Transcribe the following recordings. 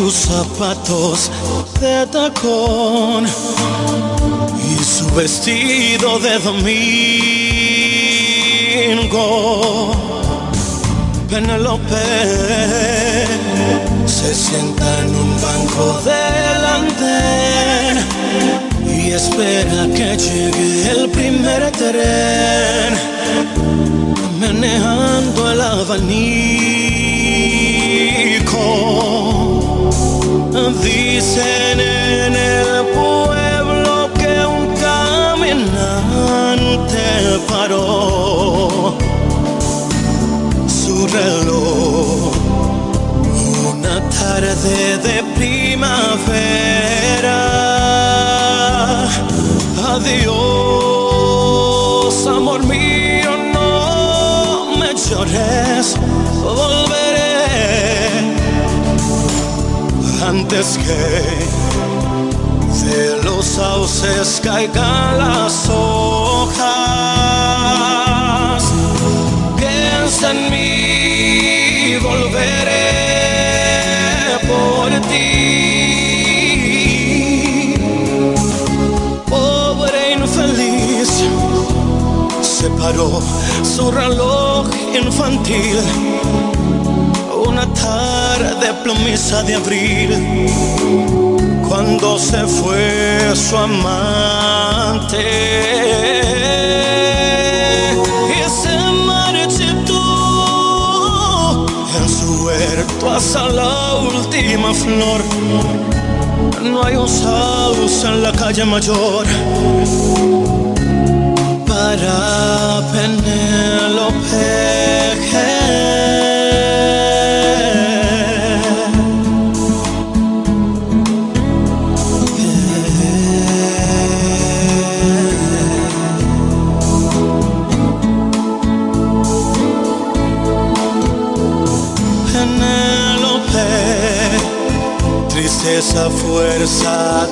sus zapatos de tacón y su vestido de domingo. Penélope se sienta en un banco delante y espera que llegue el primer tren, manejando el abanico. Dicen en el pueblo que un caminante paró su reloj una tarde de primavera. Adiós, antes que de los sauces caigan las hojas. Piensa en mí, volveré por ti. Pobre infeliz, se paró su reloj infantil. Tarde plomiza de abril, cuando se fue su amante y se marchitó en su huerto hasta la última flor. No hay un sauce en la calle mayor para Penélope. Tristeza, fuerza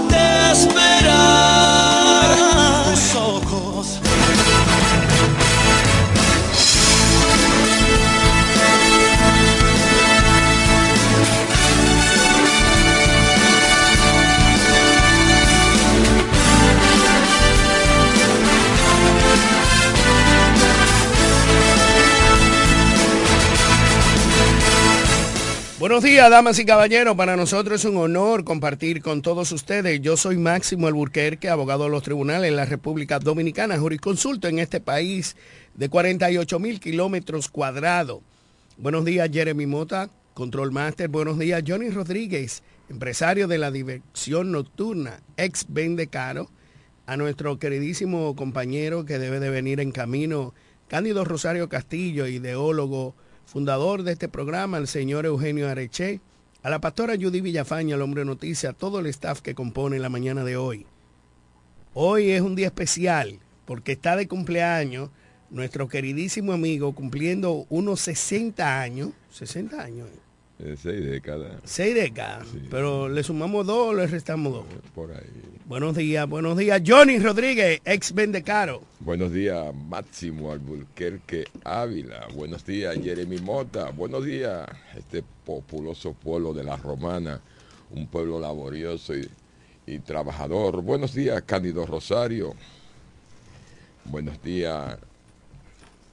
Buenos días, damas y caballeros. Para nosotros es un honor compartir con todos ustedes. Yo soy Máximo Alburquerque, abogado de los tribunales en la República Dominicana, jurisconsulto en este país de 48 mil kilómetros cuadrados. Buenos días, Jeremy Mota, Control Master. Buenos días, Johnny Rodríguez, empresario de la diversión nocturna, ex Vende Caro. A nuestro queridísimo compañero que debe de venir en camino, Cándido Rosario Castillo, ideólogo, fundador de este programa, el señor Eugenio Areche, a la pastora Judy Villafaña, el hombre noticia, a todo el staff que compone la mañana de hoy. Hoy es un día especial porque está de cumpleaños nuestro queridísimo amigo cumpliendo unos 60 años, 60 años, Eh, seis décadas seis décadas, Sí. pero le sumamos dos, le restamos dos. por ahí. Buenos días, buenos días. Johnny Rodríguez, ex Vendecaro. Buenos días, Máximo Alburquerque Ávila. Buenos días, Jeremy Mota. Buenos días, este populoso pueblo de la Romana, un pueblo laborioso y, y trabajador. Buenos días, Cándido Rosario. Buenos días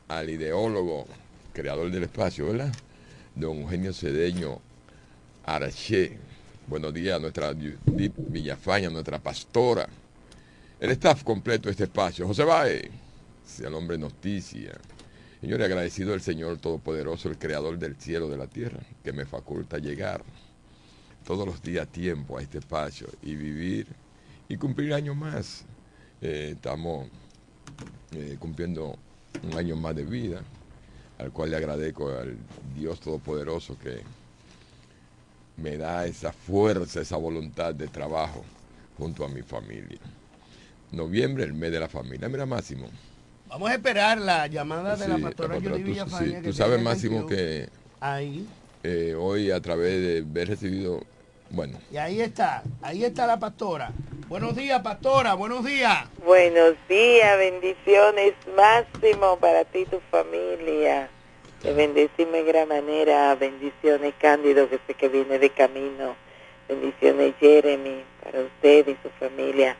al ideólogo, creador del espacio, ¿verdad? Don Eugenio Cedeño Araché. Buenos días a nuestra Judith Villafaña, nuestra pastora. El staff completo de este espacio. José Baez, el hombre noticia. Señores, agradecido al Señor Todopoderoso, el Creador del cielo y de la tierra, que me faculta llegar todos los días a tiempo a este espacio y vivir y cumplir años más. Eh, estamos eh, cumpliendo un año más de vida, al cual le agradezco al Dios Todopoderoso que me da esa fuerza, esa voluntad de trabajo junto a mi familia. Noviembre, el mes de la familia. Mira, Máximo. Vamos a esperar la llamada de la pastora tú- Villafaña. sí, tú sabes, Máximo, 21. que Ahí. eh, hoy a través de haber recibido, bueno, Y ahí está. Ahí está la pastora. Buenos días, pastora. Buenos días. Buenos días, bendiciones máximo para ti y tu familia. Te bendecimos en gran manera, bendiciones Cándido que sé que viene de camino, bendiciones Jeremy para usted y su familia.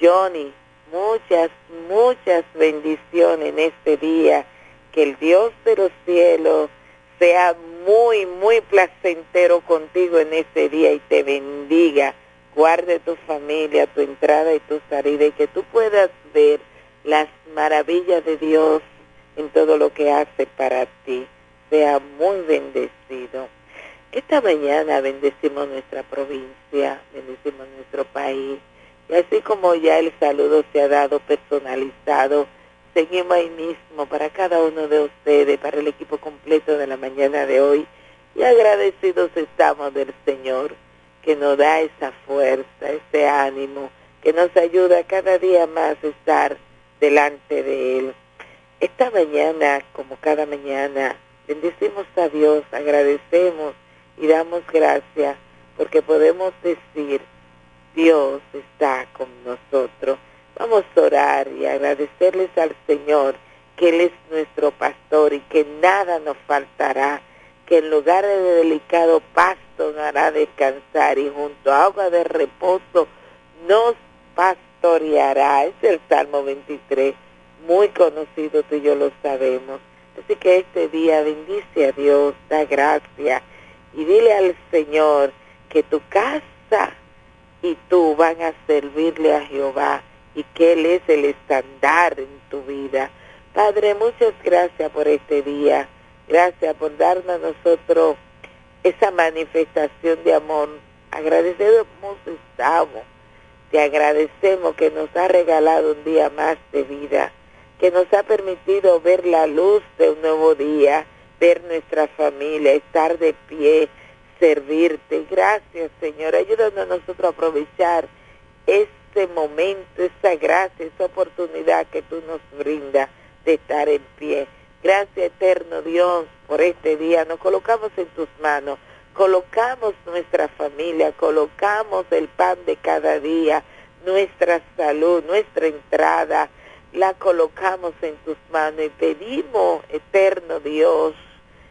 Johnny, muchas, muchas bendiciones en este día, que el Dios de los cielos sea muy, muy placentero contigo en este día y te bendiga guarde tu familia, tu entrada y tu salida y que tú puedas ver las maravillas de Dios en todo lo que hace para ti. Sea muy bendecido. Esta mañana bendecimos nuestra provincia, bendecimos nuestro país y así como ya el saludo se ha dado personalizado, seguimos ahí mismo para cada uno de ustedes, para el equipo completo de la mañana de hoy y agradecidos estamos del Señor que nos da esa fuerza, ese ánimo, que nos ayuda cada día más a estar delante de Él. Esta mañana, como cada mañana, bendecimos a Dios, agradecemos y damos gracias porque podemos decir, Dios está con nosotros. Vamos a orar y agradecerles al Señor que Él es nuestro pastor y que nada nos faltará, que en lugares de delicado pasto hará descansar y junto a agua de reposo nos pastoreará. Es el Salmo 23, muy conocido, tú y yo lo sabemos. Así que este día bendice a Dios, da gracia y dile al Señor que tu casa y tú van a servirle a Jehová y que Él es el estándar en tu vida. Padre, muchas gracias por este día. Gracias por darnos a nosotros esa manifestación de amor. Agradecidos estamos. Te agradecemos que nos ha regalado un día más de vida, que nos ha permitido ver la luz de un nuevo día, ver nuestra familia, estar de pie, servirte. Gracias, Señor. Ayúdanos a nosotros a aprovechar este momento, esa gracia, esa oportunidad que tú nos brindas de estar en pie. Gracias, eterno Dios, por este día. Nos colocamos en tus manos, colocamos nuestra familia, colocamos el pan de cada día, nuestra salud, nuestra entrada, la colocamos en tus manos y pedimos, eterno Dios,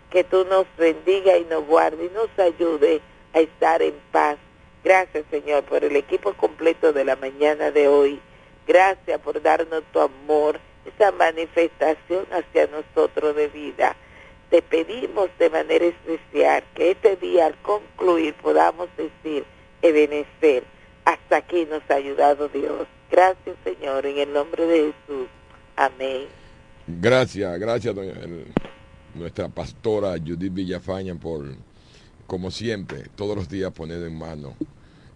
que tú nos bendiga y nos guarde y nos ayude a estar en paz. Gracias, Señor, por el equipo completo de la mañana de hoy. Gracias por darnos tu amor, esa manifestación hacia nosotros de vida. Te pedimos de manera especial que este día al concluir podamos decir, Ebenezer, hasta aquí nos ha ayudado Dios. Gracias, Señor, en el nombre de Jesús. Amén. gracias, gracias, doña- nuestra pastora Judith Villafaña por, como siempre, todos los días poner en mano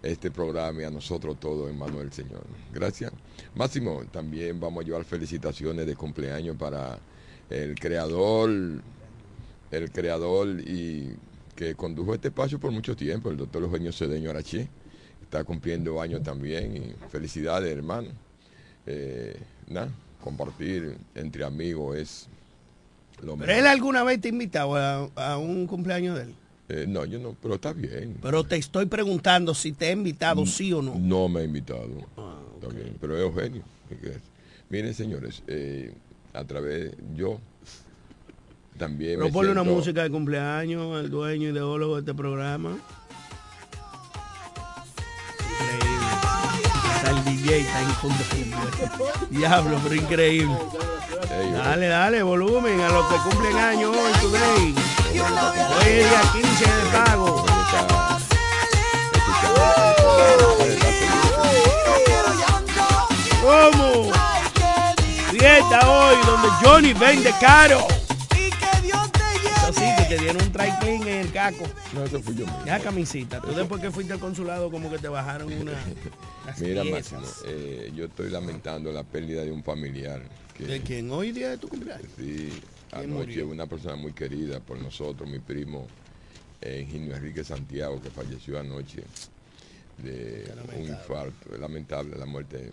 este programa y a nosotros todos en del Señor. Gracias. Máximo, también vamos a llevar felicitaciones de cumpleaños para el creador, el creador y que condujo este espacio por mucho tiempo, el doctor Eugenio Cedeño Araché. Está cumpliendo años también y felicidades, hermano. Eh, nada, compartir entre amigos es lo ¿Pero mejor. él alguna vez te invitado a, a un cumpleaños de él? Eh, no, yo no, pero está bien. Pero te estoy preguntando si te ha invitado, sí o no. No me ha invitado. Ah, Está bien, pero es Eugenio. Miren, señores, eh, a través, yo también me ponle una siento- música de cumpleaños al dueño ideólogo de este programa. Increíble. Está el DJ, está inconfundible. Diablo, pero increíble. Dale, dale, volumen a los que cumplen años hoy, today. Hoy es día 15 de pago. ¿Cómo? Fiesta hoy donde Johnny vende caro. te dieron un try clean en el caco. No, eso fui yo mismo. Ya camisita. Tú después que fuiste al consulado como que te bajaron una... Mira. Máximo, eh, yo estoy lamentando la pérdida de un familiar. Que, ¿De quién? Hoy día de tu cumpleaños. Sí, ¿Quién anoche murió? una persona muy querida por nosotros, mi primo eh, Ingenio Enrique Santiago, que falleció anoche de un infarto. Es lamentable la muerte.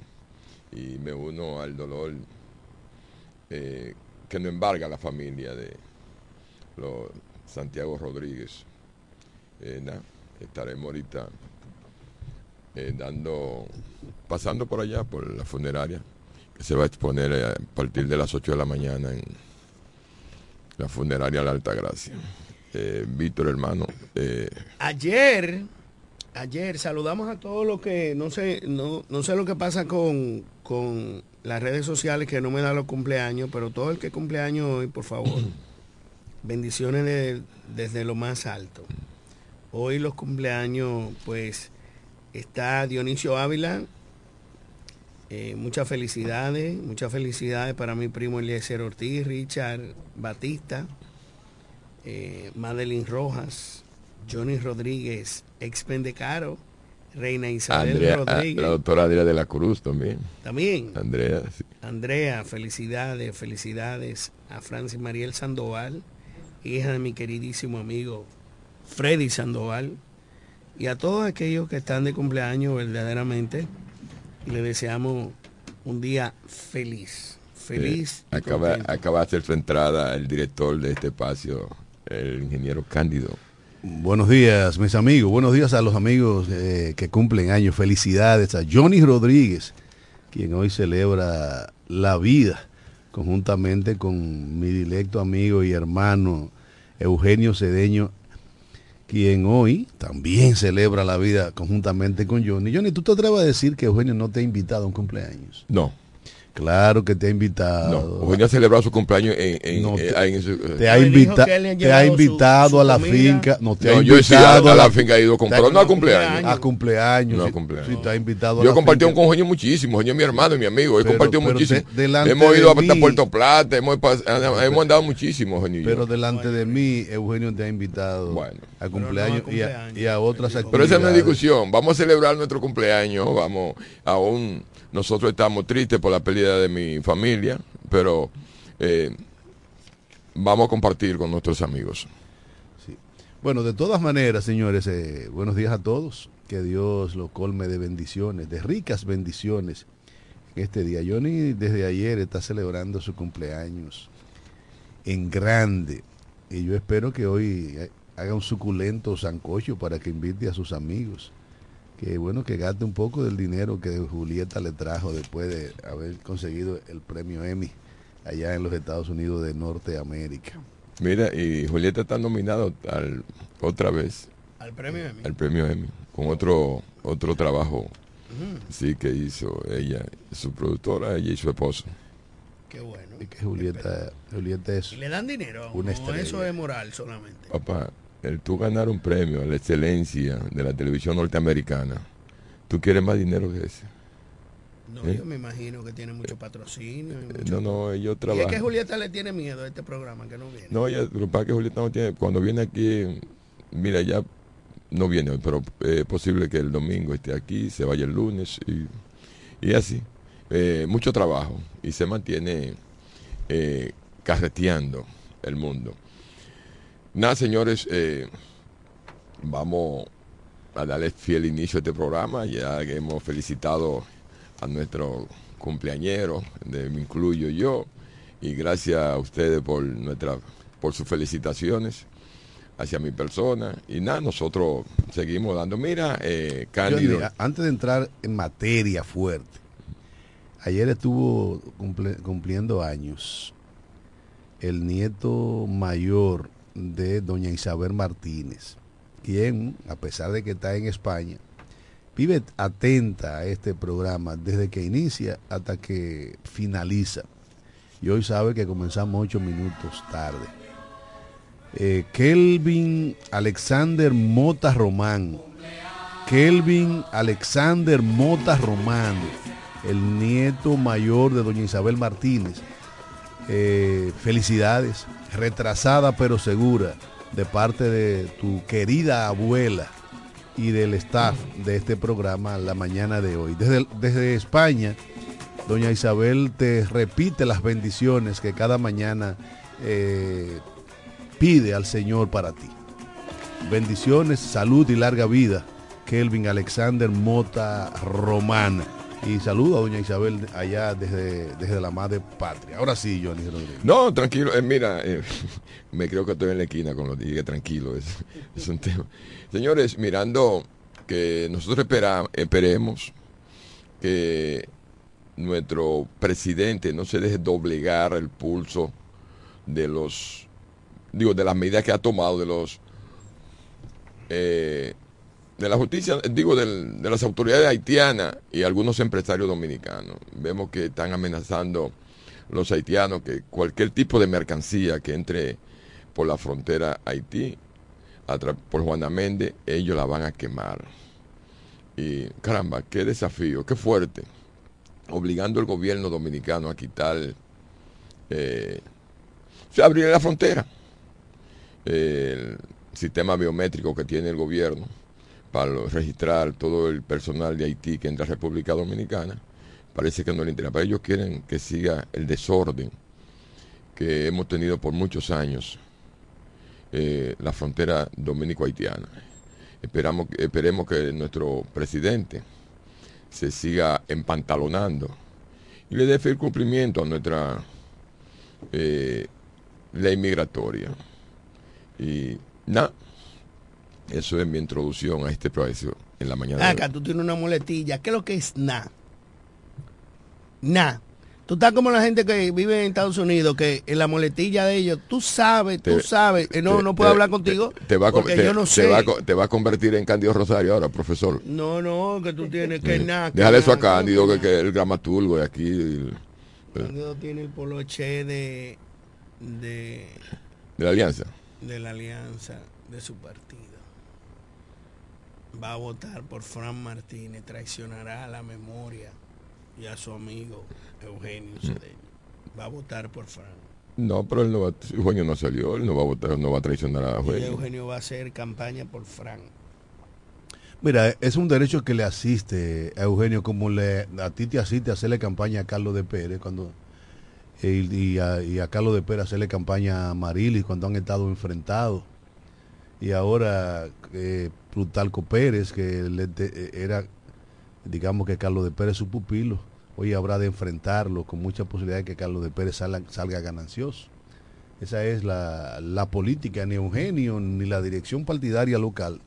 Y me uno al dolor eh, que no embarga la familia de los Santiago Rodríguez. Eh, estaremos ahorita eh, dando, pasando por allá, por la funeraria, que se va a exponer a partir de las 8 de la mañana en la funeraria La Alta Gracia. Eh, Víctor, hermano, eh, Ayer, ayer saludamos a todos los que, no sé, no, no sé lo que pasa con, con las redes sociales que no me da los cumpleaños, pero todo el que cumpleaños hoy, por favor, bendiciones de- desde lo más alto. Hoy los cumpleaños, pues, está Dionisio Ávila. Eh, muchas felicidades, muchas felicidades para mi primo Eliezer Ortiz, Richard Batista, eh, Madeline Rojas, Johnny Rodríguez, ex Pendecaro, Reina Isabel Andrea, ah, Rodríguez, la doctora Andrea de la Cruz también. también Andrea, sí. Andrea, felicidades, felicidades a Francis Mariel Sandoval, hija de mi queridísimo amigo Freddy Sandoval, y a todos aquellos que están de cumpleaños verdaderamente, le deseamos un día feliz, feliz. Eh, acaba de hacer su entrada el director de este espacio, el ingeniero Cándido. Buenos días, mis amigos. Buenos días a los amigos eh, que cumplen años. Felicidades a Johnny Rodríguez, quien hoy celebra la vida conjuntamente con mi directo amigo y hermano Eugenio Cedeño, quien hoy también celebra la vida conjuntamente con Johnny. Johnny, ¿tú te atreves a decir que Eugenio no te ha invitado a un cumpleaños? No, Claro que te ha no. invitado. Eugenio ha celebrado su cumpleaños en, en- No, eh, te- en su- te ha, No, invita- te ha su- invitado su a la comida. finca. No, te ha No, yo sí a, invitado a la finca he ido pero no a no, cumpleaños. a cumpleaños. No, a cumpleaños. sí, te ha invitado a Yo he compartido con Eugenio muchísimo, Eugenio es mi hermano y mi amigo, he Pero- compartido pero muchísimo. de- hemos ido hasta mí- Puerto Plata, hemos, pas- hemos andado muchísimo, Eugenio y. Pero delante de mí, Eugenio te ha invitado Bueno. a no a cumpleaños, y, a, y a otras Pero actividades. Pero esa no es discusión. Vamos a celebrar nuestro cumpleaños. Vamos, aún nosotros estamos tristes por la pérdida de mi familia, pero eh, vamos a compartir con nuestros amigos. Bueno, de todas maneras, señores, eh, buenos días a todos. Que Dios los colme de bendiciones, de ricas bendiciones en este día. Johnny desde ayer está celebrando su cumpleaños en grande. Y yo espero que hoy eh, haga un suculento sancocho para que invite a sus amigos. Que bueno, que gaste un poco del dinero que Julieta le trajo después de haber conseguido el premio Emmy allá en los Estados Unidos de Norteamérica. Mira, y Julieta está nominada al- otra vez Al premio Emmy. al premio Emmy con otro otro trabajo sí que hizo ella, su productora, ella y su esposo. Qué bueno. Y que Julieta, Julieta es Y le dan dinero. Una no, estrella. eso es moral solamente. Papá, el tú ganar un premio a la excelencia de la televisión norteamericana, ¿tú quieres más dinero que ese? No, ¿Eh? yo me imagino que tiene mucho patrocinio. mucho- No, no, ellos y es trabajan. que Julieta le tiene miedo a este programa que no viene. No, ya, lo que pasa es que Julieta no tiene, cuando viene aquí, mira, ya no viene hoy, pero eh, es posible que el domingo esté aquí, se vaya el lunes y, y así. Eh, mucho trabajo y se mantiene eh, carreteando el mundo. Nada, señores, eh, vamos a darle fiel inicio a este programa. Ya que hemos felicitado a nuestro cumpleañero, me incluyo yo, y gracias a ustedes por nuestra, por sus felicitaciones hacia mi persona. Y nada, nosotros seguimos dando. Mira, eh, Cándido. Antes de entrar en materia fuerte, ayer estuvo cumpliendo años el nieto mayor de doña Isabel Martínez, quien, a pesar de que está en España, vive atenta a este programa desde que inicia hasta que finaliza. Y hoy sabe que comenzamos ocho minutos tarde. Eh, Kelvin Alexander Mota Román. Kelvin Alexander Mota Román, el nieto mayor de doña Isabel Martínez. Eh, felicidades, retrasada pero segura. de parte de tu querida abuela y del staff de este programa la mañana de hoy. Desde, desde España, doña Isabel te repite las bendiciones que cada mañana eh, pide al Señor para ti. Bendiciones, salud y larga vida. Kelvin Alexander Mota Romana. Y saludo a doña Isabel allá desde, desde la madre patria. Ahora sí, Johnny Rodríguez. No, tranquilo, eh, mira, eh, me creo que estoy en la esquina con lo que dije, tranquilo, es, un tema. Señores, mirando que nosotros esperemos que nuestro presidente no se deje doblegar el pulso de los, digo, de las medidas que ha tomado, de los, eh, de la justicia, digo, de las autoridades haitianas y algunos empresarios dominicanos. Vemos que están amenazando los haitianos que cualquier tipo de mercancía que entre por la frontera Haití, por Juana Méndez, ellos la van a quemar. Y caramba, qué desafío, qué fuerte. Obligando al gobierno dominicano a quitar, eh, o abrir la frontera. El sistema biométrico que tiene el gobierno para registrar todo el personal de Haití que entra a República Dominicana, parece que no le interesa. Pero ellos quieren que siga el desorden que hemos tenido por muchos años eh, la frontera dominico-haitiana. Esperamos, esperemos que nuestro presidente se siga empantalonando y le dé fiel cumplimiento a nuestra eh, ley migratoria. Y nada, eso es mi introducción a este proceso en la mañana. Acá tú tienes una muletilla. ¿Qué es lo que es na? Na. Tú estás como la gente que vive en Estados Unidos, que en la muletilla de ellos, tú sabes, tú sabes. Eh, no, te- no puedo te- hablar contigo. Te, va a, con- porque te- yo no te sé. va a co- te va a convertir en Cándido Rosario ahora, profesor. No, no, que tú tienes que na. que Déjale na, eso a Cándido, que, que el dramaturgo de aquí, el- Cándido tiene el poloche de, de, de la Alianza. de la alianza de su partido. Va a votar por Fran Martínez, traicionará a la memoria y a su amigo Eugenio Cedeño. Va a votar por Fran. No, pero él no va, Eugenio no salió, él no va a votar, no va a traicionar a Y Eugenio. Eugenio va a hacer campaña por Fran. Mira, es un derecho que le asiste a Eugenio, como le, a ti te asiste hacerle campaña a Carlos de Pérez cuando y, y a, y a Carlos de Pérez hacerle campaña a Marilis cuando han estado enfrentados. Y ahora eh, Plutarco Pérez, que te- era, digamos que Carlos de Pérez su pupilo, hoy habrá de enfrentarlo con mucha posibilidad de que Carlos de Pérez salga, ganancioso. Esa es la, la política, ni Eugenio ni la dirección partidaria local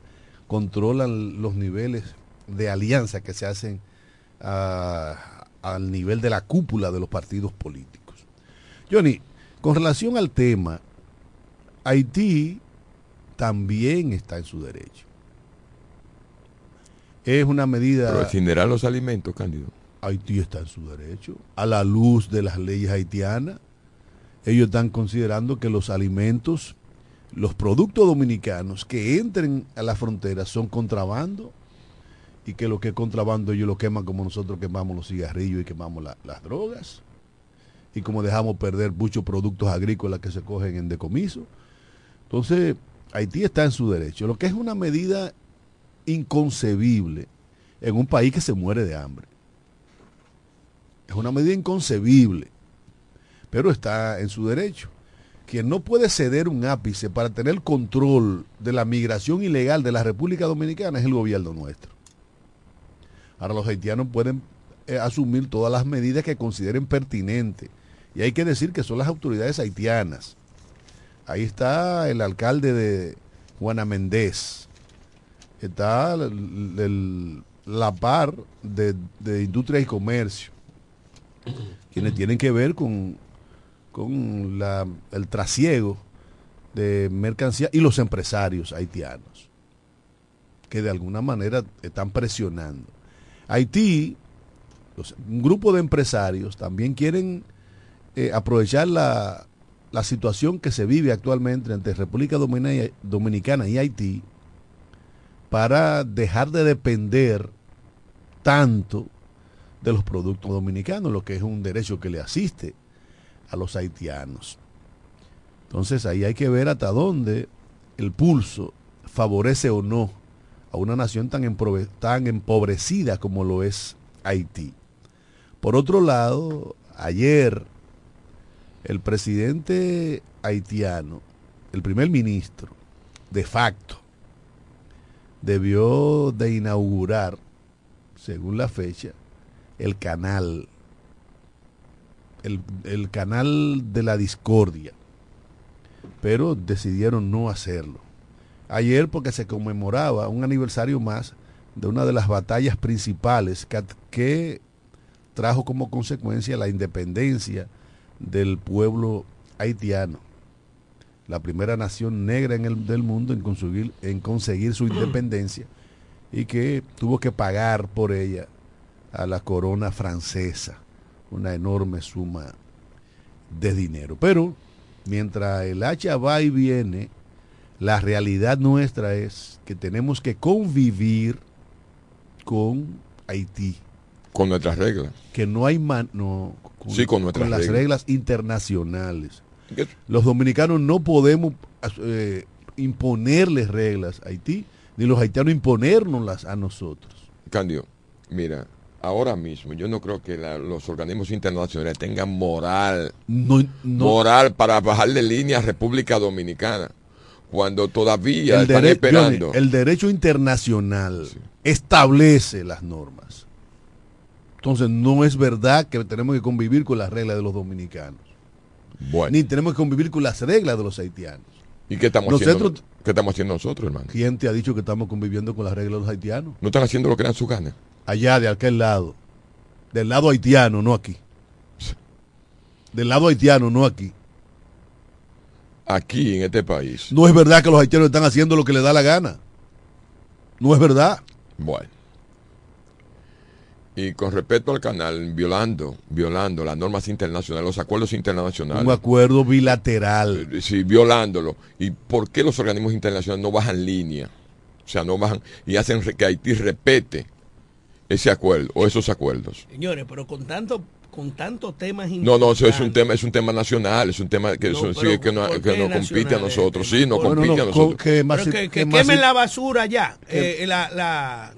controlan los niveles de alianza que se hacen a- al nivel de la cúpula de los partidos políticos. Johnny, con relación al tema, Haití también está en su derecho. Es una medida... Pero incinerar los alimentos, Cándido. Haití está en su derecho. A la luz de las leyes haitianas, ellos están considerando que los alimentos, los productos dominicanos que entren a la frontera son contrabando y que lo que es contrabando ellos lo queman como nosotros quemamos los cigarrillos y quemamos la- las drogas y como dejamos perder muchos productos agrícolas que se cogen en decomiso. Entonces, Haití está en su derecho, lo que es una medida inconcebible en un país que se muere de hambre. Es una medida inconcebible, pero está en su derecho. Quien no puede ceder un ápice para tener control de la migración ilegal de la República Dominicana es el gobierno nuestro. Ahora los haitianos pueden eh, asumir todas las medidas que consideren pertinentes. Y hay que decir que son las autoridades haitianas. Ahí está el alcalde de Juana Méndez. Está el- la par de, de Industria y Comercio. Quienes tienen que ver con, con la- el trasiego de mercancía y los empresarios haitianos. Que de alguna manera están presionando. Haití, un grupo de empresarios también quieren eh, aprovechar la, la situación que se vive actualmente entre República Dominicana y Haití para dejar de depender tanto de los productos dominicanos, lo que es un derecho que le asiste a los haitianos. Entonces ahí hay que ver hasta dónde el pulso favorece o no a una nación tan, tan empobrecida como lo es Haití. Por otro lado, ayer el presidente haitiano, el primer ministro, de facto, debió de inaugurar, según la fecha, el canal, el, el canal de la discordia, pero decidieron no hacerlo. Ayer porque se conmemoraba un aniversario más de una de las batallas principales que, que trajo como consecuencia la independencia del pueblo haitiano, la primera nación negra en el, del mundo en conseguir, en conseguir su independencia y que tuvo que pagar por ella a la corona francesa una enorme suma de dinero. Pero mientras el hacha va y viene, la realidad nuestra es que tenemos que convivir con Haití Con nuestras reglas. que no hay man, no, con, Sí, con nuestras las reglas. reglas internacionales. Los dominicanos no podemos eh, imponerles reglas a Haití, ni los haitianos imponérnoslas a nosotros. Candio, mira, ahora mismo yo no creo que la- los organismos internacionales tengan moral, No, no- moral para bajarle línea a República Dominicana, cuando todavía el, están esperando. Johnny, el derecho internacional establece las normas. Entonces no es verdad que tenemos que convivir con las reglas de los dominicanos, Bueno, ni tenemos que convivir con las reglas de los haitianos. ¿y qué estamos nosotros- haciendo? ¿Qué estamos haciendo nosotros, hermano? ¿Quién te ha dicho que estamos conviviendo con las reglas de los haitianos? No están haciendo lo que dan sus ganas. allá de aquel lado. Del lado haitiano, no aquí. Del lado haitiano, no aquí. Aquí en este país. No es verdad que los haitianos están haciendo lo que les da la gana. No es verdad. Bueno. Y con respecto al canal, violando, violando las normas internacionales, los acuerdos internacionales. Un acuerdo bilateral. Eh, Sí, violándolo. ¿Y por qué los organismos internacionales no bajan línea? O sea, no bajan y hacen que Haití repete ese acuerdo o esos acuerdos. Señores, pero con tanto con tantos temas No, no, eso es un tema, es un tema nacional, es un tema que, No, eso, sí, que, no, ¿por que qué nos compite a nosotros. Sí? Bueno, compite no, a nosotros. que que, que que más- quemen la basura ya. Eh, la, la,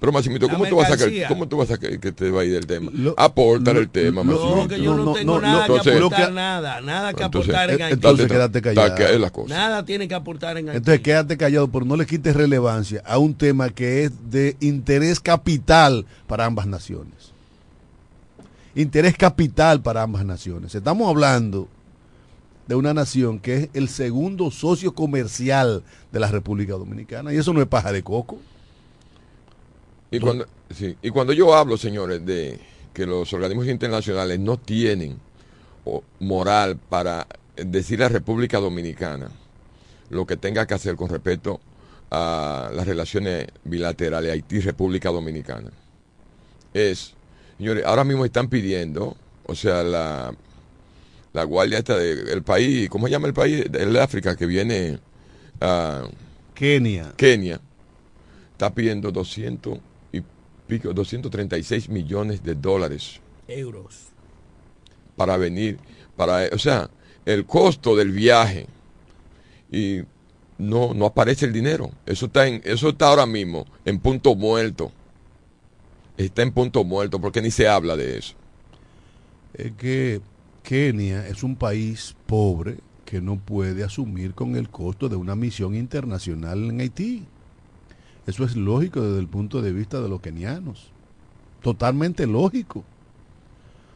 Pero Massimito, La ¿cómo tú vas a sacar, cómo tú vas a sacar que te va a ir del tema? Lo- Aportar lo- el tema, Massimito. no, que yo no, no, tengo no, nada entonces- que aportar, que- nada, nada que Entonces, aportar en eh, Haití. entonces Está- quédate callado. que es la cosa. Nada tiene que aportar en Haití. Entonces quédate callado, pero no le quites relevancia a un tema que es de interés capital para ambas naciones. Interés capital para ambas naciones. Estamos hablando de una nación que es el segundo socio comercial de la República Dominicana. Y eso no es paja de coco. Y cuando, sí, y cuando yo hablo, señores, de que los organismos internacionales no tienen moral para decir a la República Dominicana lo que tenga que hacer con respecto a las relaciones bilaterales Haití-República Dominicana, es, señores, ahora mismo están pidiendo, o sea, la, la guardia esta del país, ¿cómo se llama el país? El de África que viene a... Kenia. Kenia está pidiendo 200 y pico, 236 millones de dólares Euros. para venir, para, o sea, el costo del viaje y no, no aparece el dinero. Eso está en, eso está ahora mismo en punto muerto. Está en punto muerto porque ni se habla de eso. es que Kenia es un país pobre que no puede asumir con el costo de una misión internacional en Haití. Eso es lógico desde el punto de vista de los kenianos. Totalmente lógico.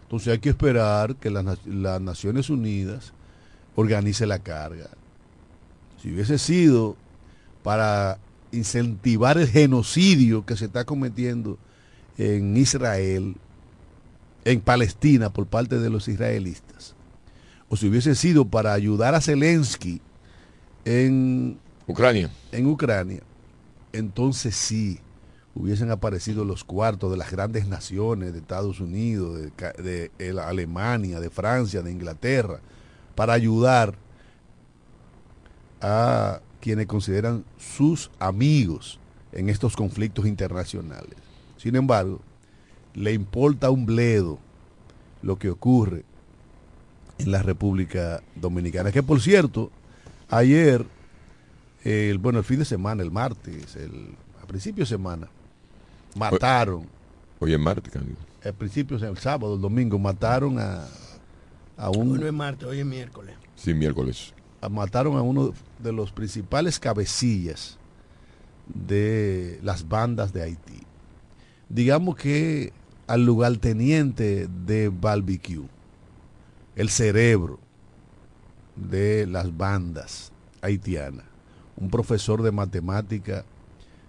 Entonces hay que esperar que las, na- las Naciones Unidas organice la carga. Si hubiese sido para incentivar el genocidio que se está cometiendo en Israel, en Palestina por parte de los israelitas, o si hubiese sido para ayudar a Zelensky en, Ucrania. en Ucrania, entonces sí hubiesen aparecido los cuartos de las grandes naciones de Estados Unidos, de, el- Alemania, de Francia, de Inglaterra, para ayudar a quienes consideran sus amigos en estos conflictos internacionales. Sin embargo, le importa un bledo lo que ocurre en la República Dominicana. Que por cierto, ayer el, bueno, el fin de semana, el martes, el, a principio de semana, mataron, Hoy es martes, Cándido. al principio, el sábado, el domingo, mataron a, a Hoy un no es martes, hoy es miércoles. Sí, miércoles. a- mataron a uno de los principales cabecillas de las bandas de Haití. Digamos que al lugarteniente de Barbecue, el cerebro de las bandas haitianas, un profesor de matemática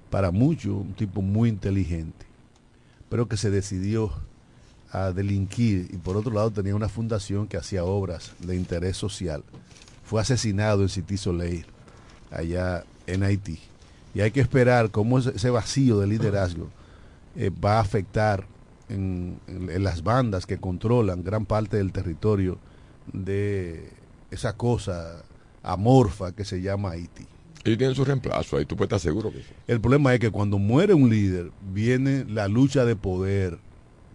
para muchos, un tipo muy inteligente, pero que se decidió a delinquir y por otro lado tenía una fundación que hacía obras de interés social. Fue asesinado en City Soleil, allá en Haití. Y hay que esperar cómo ese vacío de liderazgo eh, va a afectar en las bandas que controlan gran parte del territorio de esa cosa amorfa que se llama Haití. Ellos tienen su reemplazo ahí, tú puedes estar seguro que sí. El problema es que cuando muere un líder, viene la lucha de poder.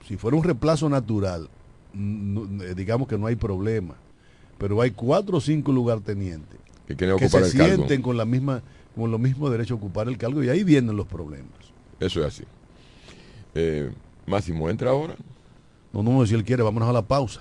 Si fuera un reemplazo natural, no- eh, digamos que no hay problema. Pero hay cuatro o cinco lugartenientes Que quieren que ocupar se el cargo. sienten con la misma con los mismos derechos a ocupar el cargo y ahí vienen los problemas. Eso es así. Eh, Máximo, entra ahora. No, no, si él quiere, vámonos a la pausa.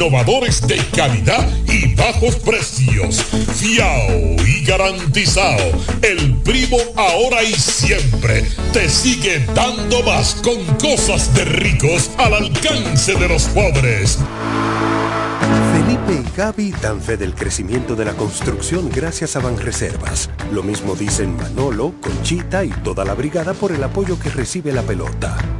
innovadores de calidad y bajos precios. Fiao y garantizado. El Primo ahora y siempre te sigue dando más con cosas de ricos al alcance de los pobres. Felipe y Gaby dan fe del crecimiento de la construcción gracias a Banreservas. Lo mismo dicen Manolo, Conchita y toda la brigada por el apoyo que recibe la pelota.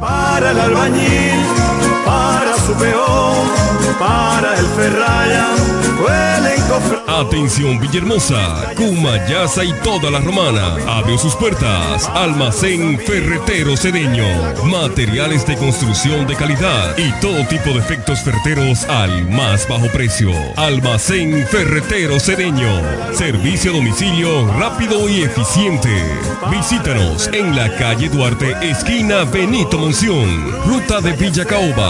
Para el albañil, para su peón, para el ferraya, huele y cofre- Atención Villahermosa, Cumayasa y toda la romana. Abrió sus puertas. Almacén Ferretero Cedeño. Materiales de construcción de calidad y todo tipo de efectos ferreteros al más bajo precio. Almacén Ferretero Cedeño. Servicio a domicilio rápido y eficiente. Visítanos en la calle Duarte, esquina Benito Monción. Ruta de Villa Caoba,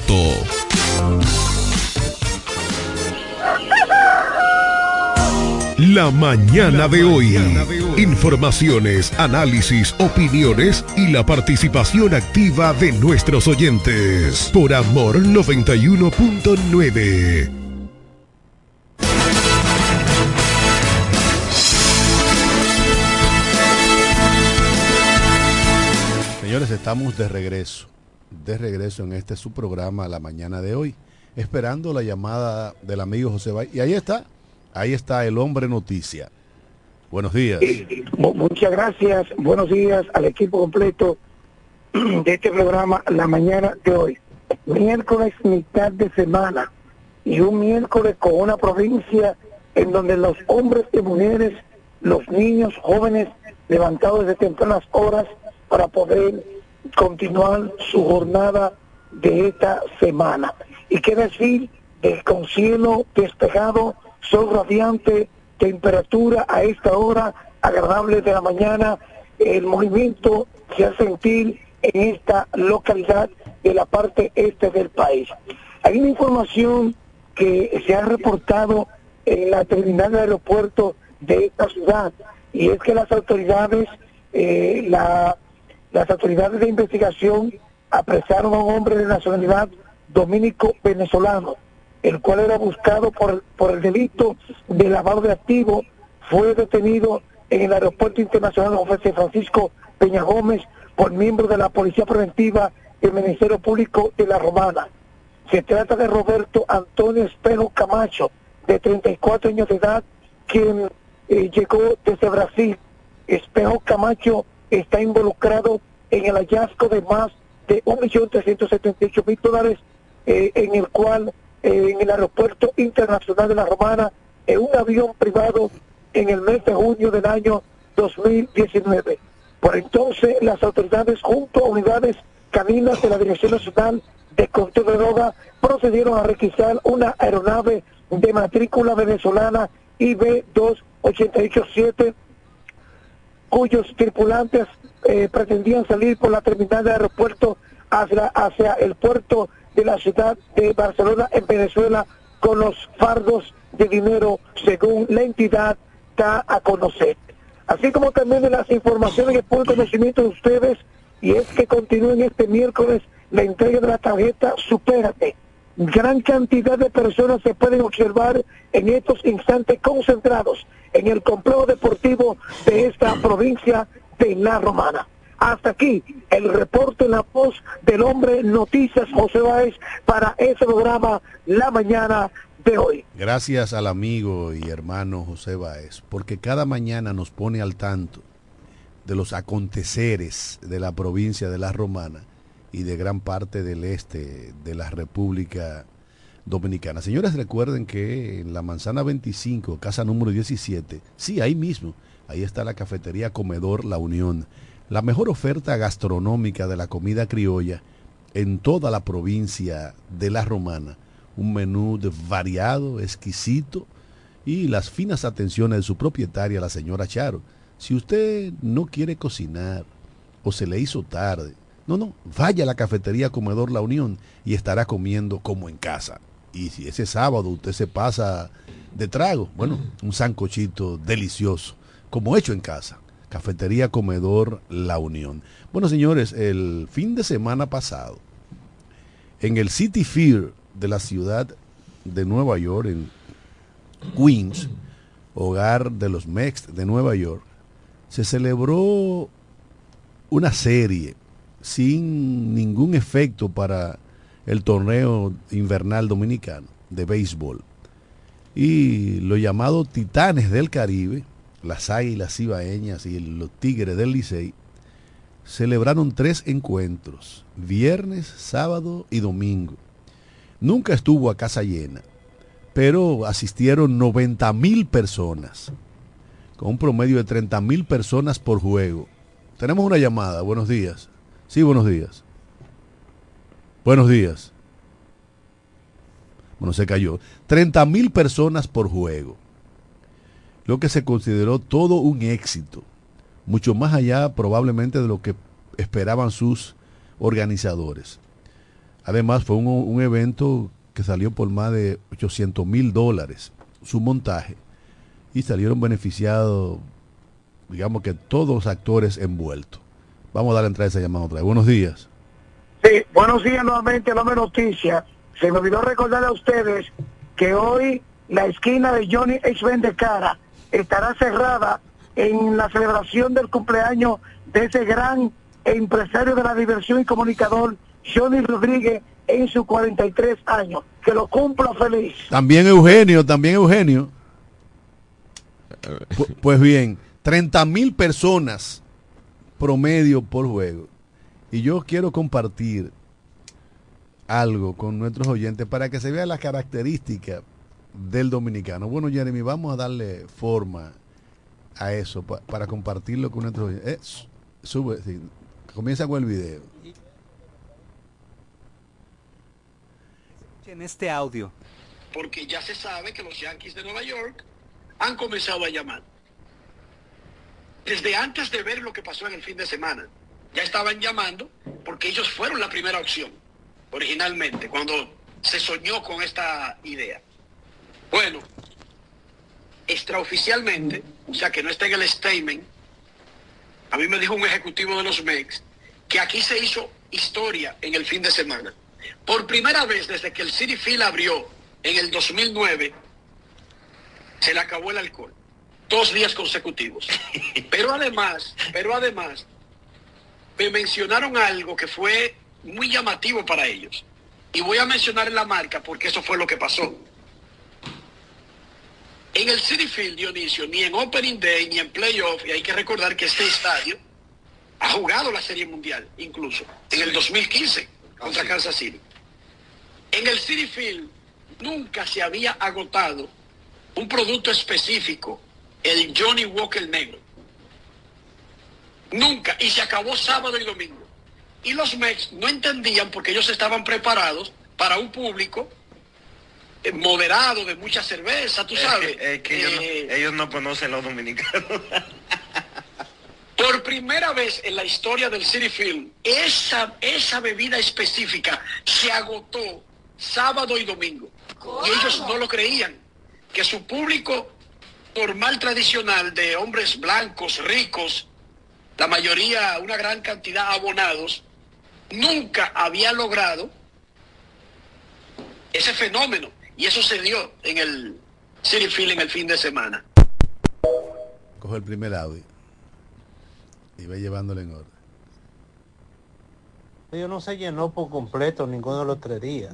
La mañana de hoy. Informaciones, análisis, opiniones y la participación activa de nuestros oyentes. Por Amor 91.9. Señores, estamos de regreso, de regreso en este su programa la mañana de hoy, esperando la llamada del amigo José Bay. Y ahí está, ahí está el hombre noticia. Buenos días. Mu- Muchas gracias. Buenos días al equipo completo de este programa la mañana de hoy. Miércoles mitad de semana y un miércoles con una provincia en donde los hombres y mujeres, los niños, jóvenes, levantados desde tempranas horas para poder continuar su jornada de esta semana. Y qué decir de con cielo despejado, sol radiante, temperatura a esta hora agradable de la mañana, el movimiento se hace sentir en esta localidad de la parte este del país. Hay una información que se ha reportado en la terminal de aeropuerto de esta ciudad y es que las autoridades, eh, la- las autoridades de investigación apresaron a un hombre de nacionalidad dominico venezolano, el cual era buscado por, por el delito de lavado de activos, fue detenido en el aeropuerto internacional José Francisco Peña Gómez por miembros de la Policía Preventiva del Ministerio Público de la Romana. Se trata de Roberto Antonio Espejo Camacho, de 34 años de edad, quien eh, llegó desde Brasil. Espejo Camacho está involucrado en el hallazgo de más de 1.378.000 dólares, eh, en el cual eh, en el Aeropuerto Internacional de la Romana, en un avión privado en el mes de junio del año 2019. Por entonces, las autoridades, junto a unidades caninas de la Dirección Nacional de Control de Droga, procedieron a requisar una aeronave de matrícula venezolana IB2887 cuyos tripulantes eh, pretendían salir por la terminal de aeropuerto hacia, hacia el puerto de la ciudad de Barcelona en Venezuela con los fardos de dinero según la entidad da a conocer. Así como también de las informaciones que pone conocimiento de ustedes y es que continúen este miércoles la entrega de la tarjeta Supérate. Gran cantidad de personas se pueden observar en estos instantes concentrados en el complejo deportivo de esta provincia de La Romana. Hasta aquí el reporte en la voz del hombre Noticias José Báez para ese programa La Mañana de hoy. Gracias al amigo y hermano José Báez, porque cada mañana nos pone al tanto de los aconteceres de la provincia de La Romana y de gran parte del este de la República Dominicana. Señores, recuerden que en la Manzana 25, casa número 17, sí, ahí mismo, ahí está la cafetería Comedor La Unión, la mejor oferta gastronómica de la comida criolla en toda la provincia de La Romana. Un menú variado, exquisito y las finas atenciones de su propietaria, la señora Charo. Si usted no quiere cocinar o se le hizo tarde, no, no, vaya a la cafetería Comedor La Unión y estará comiendo como en casa. Y si ese sábado usted se pasa de trago, bueno, un sancochito delicioso, como hecho en casa. Cafetería Comedor La Unión. Bueno, señores, el fin de semana pasado, en el City Fair de la ciudad de Nueva York, en Queens, hogar de los Mex de Nueva York, se celebró una serie sin ningún efecto para el torneo invernal dominicano de béisbol. Y los llamados Titanes del Caribe, las Águilas Ibaeñas y los Tigres del Licey, celebraron tres encuentros, viernes, sábado y domingo. nunca estuvo a casa llena, pero asistieron 90 mil personas, con un promedio de 30 mil personas por juego. Tenemos una llamada, buenos días. Sí, buenos días. Buenos días. Bueno, se cayó. 30 mil personas por juego. Lo que se consideró todo un éxito. Mucho más allá probablemente de lo que esperaban sus organizadores. Además fue un, un evento que salió por más de 800 mil dólares su montaje y salieron beneficiados, digamos que todos los actores envueltos. Vamos a dar entrada a esa llamada otra vez. Buenos días. Sí, buenos días nuevamente, Lome Noticias. Se me olvidó recordarle a ustedes que hoy la esquina de Johnny H. de Cara estará cerrada en la celebración del cumpleaños de ese gran empresario de la diversión y comunicador Johnny Rodríguez en sus 43 años. Que lo cumpla feliz. También Eugenio, también Eugenio. Pu- Pues bien, 30 mil personas promedio por juego. Y yo quiero compartir algo con nuestros oyentes para que se vea las características del dominicano. Bueno, Jeremy, vamos a darle forma a eso pa- para compartirlo con nuestros oyentes. Eh, sube, sí, comienza con el video. En este audio. porque ya se sabe que los Yankees de Nueva York han comenzado a llamar. Desde antes de ver lo que pasó en el fin de semana, ya estaban llamando porque ellos fueron la primera opción, originalmente, cuando se soñó con esta idea. Bueno, extraoficialmente, o sea que no está en el statement, a mí me dijo un ejecutivo de los MEX que aquí se hizo historia en el fin de semana. Por primera vez desde que el City Field abrió en el 2009, se le acabó el alcohol. Dos días consecutivos. Pero además, pero además, me mencionaron algo que fue muy llamativo para ellos. Y voy a mencionar la marca porque eso fue lo que pasó. En el City Field, Dionisio, ni en Opening Day, ni en Playoff, y hay que recordar que este estadio ha jugado la Serie Mundial, incluso, en el 2015, contra Kansas City. En el City Field nunca se había agotado un producto específico, el Johnny Walker negro. Nunca, y se acabó sábado y domingo. Y los Mex no entendían porque ellos estaban preparados para un público eh, moderado de mucha cerveza, tú Es sabes. que, es que ellos, no, Eh, ellos no conocen los dominicanos. Por primera vez en la historia del City Field, esa, esa bebida específica se agotó sábado y domingo. Y ellos no lo creían. Que su público normal tradicional de hombres blancos, ricos, la mayoría, una gran cantidad abonados, nunca había logrado ese fenómeno. Y eso se dio en el City Field en el fin de semana. Coge el primer audio y va llevándole en orden. Ellos no se llenó por completo ninguno de los tres días.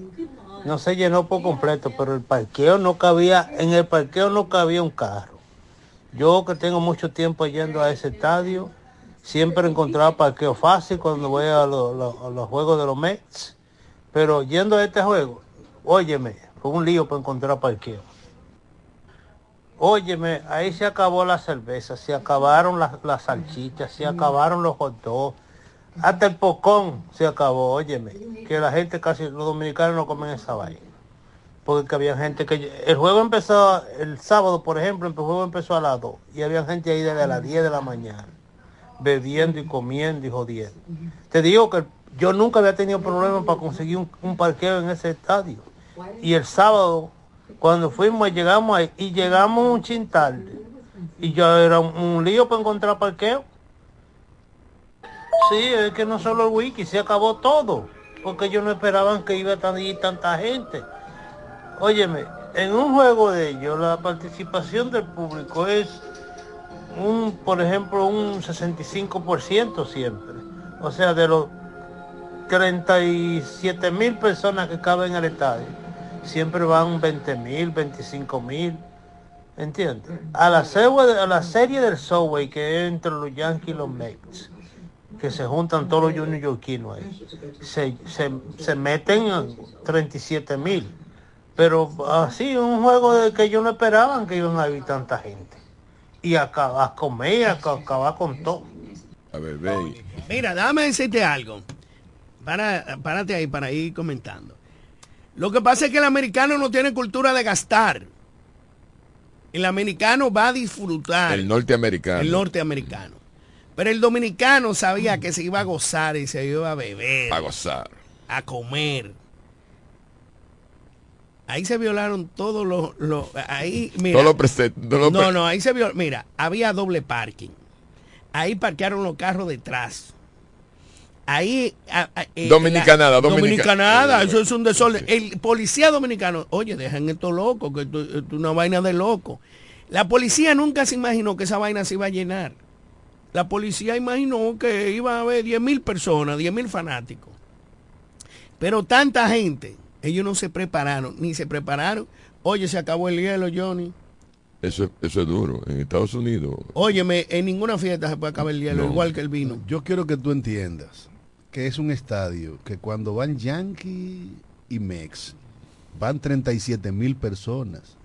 No se llenó por completo, pero el parqueo no cabía, en el parqueo no cabía un carro. Yo que tengo mucho tiempo yendo a ese estadio, siempre encontraba parqueo fácil cuando voy a los juegos de los Mets. Pero yendo a este juego, óyeme, fue un lío para encontrar parqueo. Óyeme, ahí se acabó la cerveza, se acabaron las, las salchichas, se acabaron los hot dogs, hasta el pocón se acabó, óyeme, que la gente casi, los dominicanos no comen esa vaina. Porque había gente que, el juego empezó, el sábado por ejemplo, el juego empezó a las 2 y había gente ahí desde las 10 de la mañana, bebiendo y comiendo y jodiendo. Te digo que yo nunca había tenido problemas para conseguir un, parqueo en ese estadio. Y el sábado, cuando fuimos, llegamos ahí, y llegamos un chin tarde. Y ya era un lío para encontrar parqueo. Sí, es que no solo el wiki, se acabó todo. Porque ellos no esperaban que iba a ir tanta gente. Óyeme, en un juego de ellos, la participación del público es un, por ejemplo, un 65% siempre. O sea, de los 37 mil personas que caben en el estadio, siempre van 20 mil, 25 mil. ¿Entiendes? A la, serie, a la serie del Subway que es entre los Yankees y los Mets, que se juntan todos los neoyorquinos ahí. Se, se, se meten a 37 mil. Pero así, un juego de que ellos no esperaban que iban a ir tanta gente. Y a, ca- a comer, acabar con todo. A ver, ve. Mira, déjame decirte algo. Para, párate ahí para ir comentando. Lo que pasa es que el americano no tiene cultura de gastar. El americano va a disfrutar. El norteamericano. El norteamericano. Pero el dominicano sabía que se iba a gozar y se iba a beber. A gozar. A comer. Ahí se violaron todos los... los- ahí, mira. No, no, ahí se vio... Mira, había doble parking. Ahí parquearon los carros detrás. Ahí... a- a- eh, Dominicanada, la- Dominicanada, eso es un desorden. El policía dominicano, oye, dejan esto loco, que esto, esto es una vaina de loco. La policía nunca se imaginó que esa vaina se iba a llenar. La policía imaginó que iba a haber 10 mil personas, 10 mil fanáticos. Pero tanta gente, ellos no se prepararon, ni se prepararon. Oye, se acabó el hielo, Johnny. Eso, es- eso es duro. En Estados Unidos. Óyeme, en ninguna fiesta se puede acabar el hielo, No. igual que el vino. Yo quiero que tú entiendas que es un estadio que cuando van Yankee y Mex van 37 mil personas.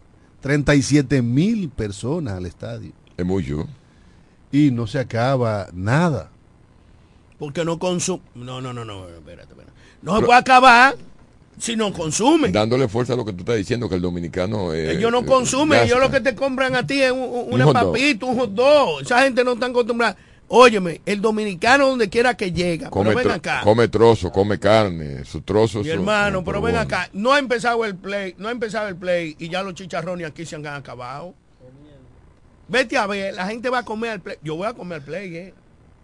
37 mil personas al estadio. Es mucho. Y no se acaba nada. Porque no consume. No, no, no, no, espérate, espérate. No se puede acabar si no consume. Dándole fuerza a lo que tú estás diciendo, que el dominicano. eh, Ellos no eh, consumen, ellos gasta. lo que te compran a ti es un- un- una dog. papita, un hot dog. Esa gente no está acostumbrada. Óyeme, el dominicano donde quiera que llega, Come, pero ven acá. come trozo, come carne, sus trozos. Mi hermano, son- pero ven acá, no ha empezado el play, no ha empezado el play y ya los chicharrones aquí se han acabado. Vete a ver, la gente va a comer al play. Yo voy a comer al play, eh.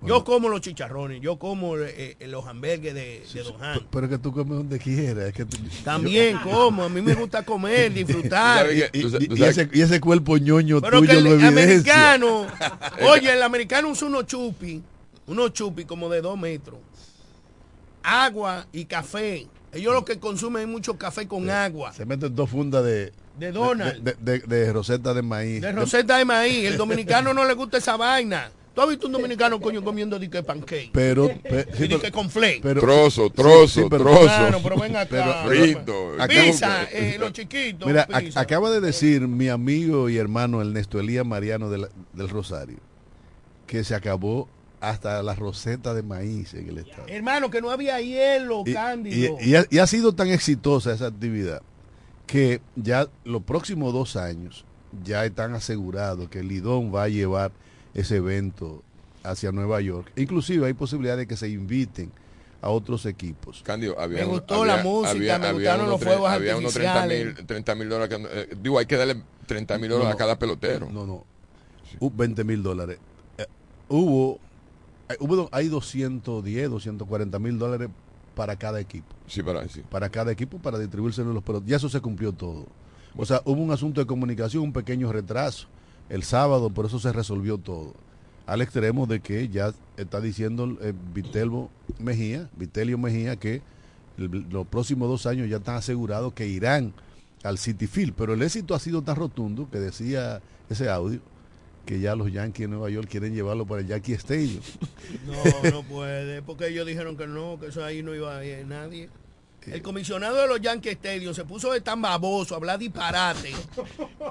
Yo como los chicharrones, yo como eh, eh, los hamburgues de, de Don Han. Pero que tú comes donde quieras. es que tú- También como, a mí me gusta comer, disfrutar. Y, y- y- y ese, y ese cuerpo ñoño Pero tuyo que lo el evidencia. americano, oye, el americano usa unos chupi, unos chupi como de dos metros. Agua y café. Ellos lo que consumen es mucho café con agua. Se meten dos fundas de, De Donald. de, de- de- de roseta de maíz. De roseta de maíz. El dominicano no le gusta esa vaina. ¿Tú has visto un dominicano coño comiendo dique pancake? Pero, pe- sí, y dique con flake. pero- Trozo, trozo, sí, pero- trozo. Claro, pero ven acá. Pero- Frito. Pizza, eh, los chiquitos. Mira, ac- pizza. acaba de decir mi amigo y hermano Ernesto Elías Mariano de la- del Rosario que se acabó hasta la roseta de maíz en el estado. Hermano, que no había hielo, Y, cándido. y- y ha, y ha sido tan exitosa esa actividad que ya los próximos dos años ya están asegurados que Lidón va a llevar ese evento hacia Nueva York. Inclusive hay posibilidad de que se inviten a otros equipos. Cándido, había Me un- gustó había- la música, había- me había gustaron unos los fuegos Había unos 30 artificiales. mil 30 mil dólares. que- eh, digo, hay que darle 30 mil dólares No, a cada pelotero. No, no. Hu- 20 mil dólares. Eh, hubo, eh, hubo, hay 210, 240 mil dólares para cada equipo. Sí, para sí. Para cada equipo, para distribuirse los peloteros. Ya eso se cumplió todo. O sea, hubo un asunto de comunicación, un pequeño retraso. El sábado, por eso se resolvió todo. Al extremo de que ya está diciendo eh, Vitelbo Mejía, Vitelio Mejía, que el- los próximos dos años ya están asegurados que irán al City Field. Pero el éxito ha sido tan rotundo que decía ese audio que ya los Yankees de Nueva York quieren llevarlo para el Yankee Stadium. No, no puede, porque ellos dijeron que no, que eso ahí no iba a ir nadie. El comisionado de los Yankee Stadium se puso de tan baboso, a hablar disparate.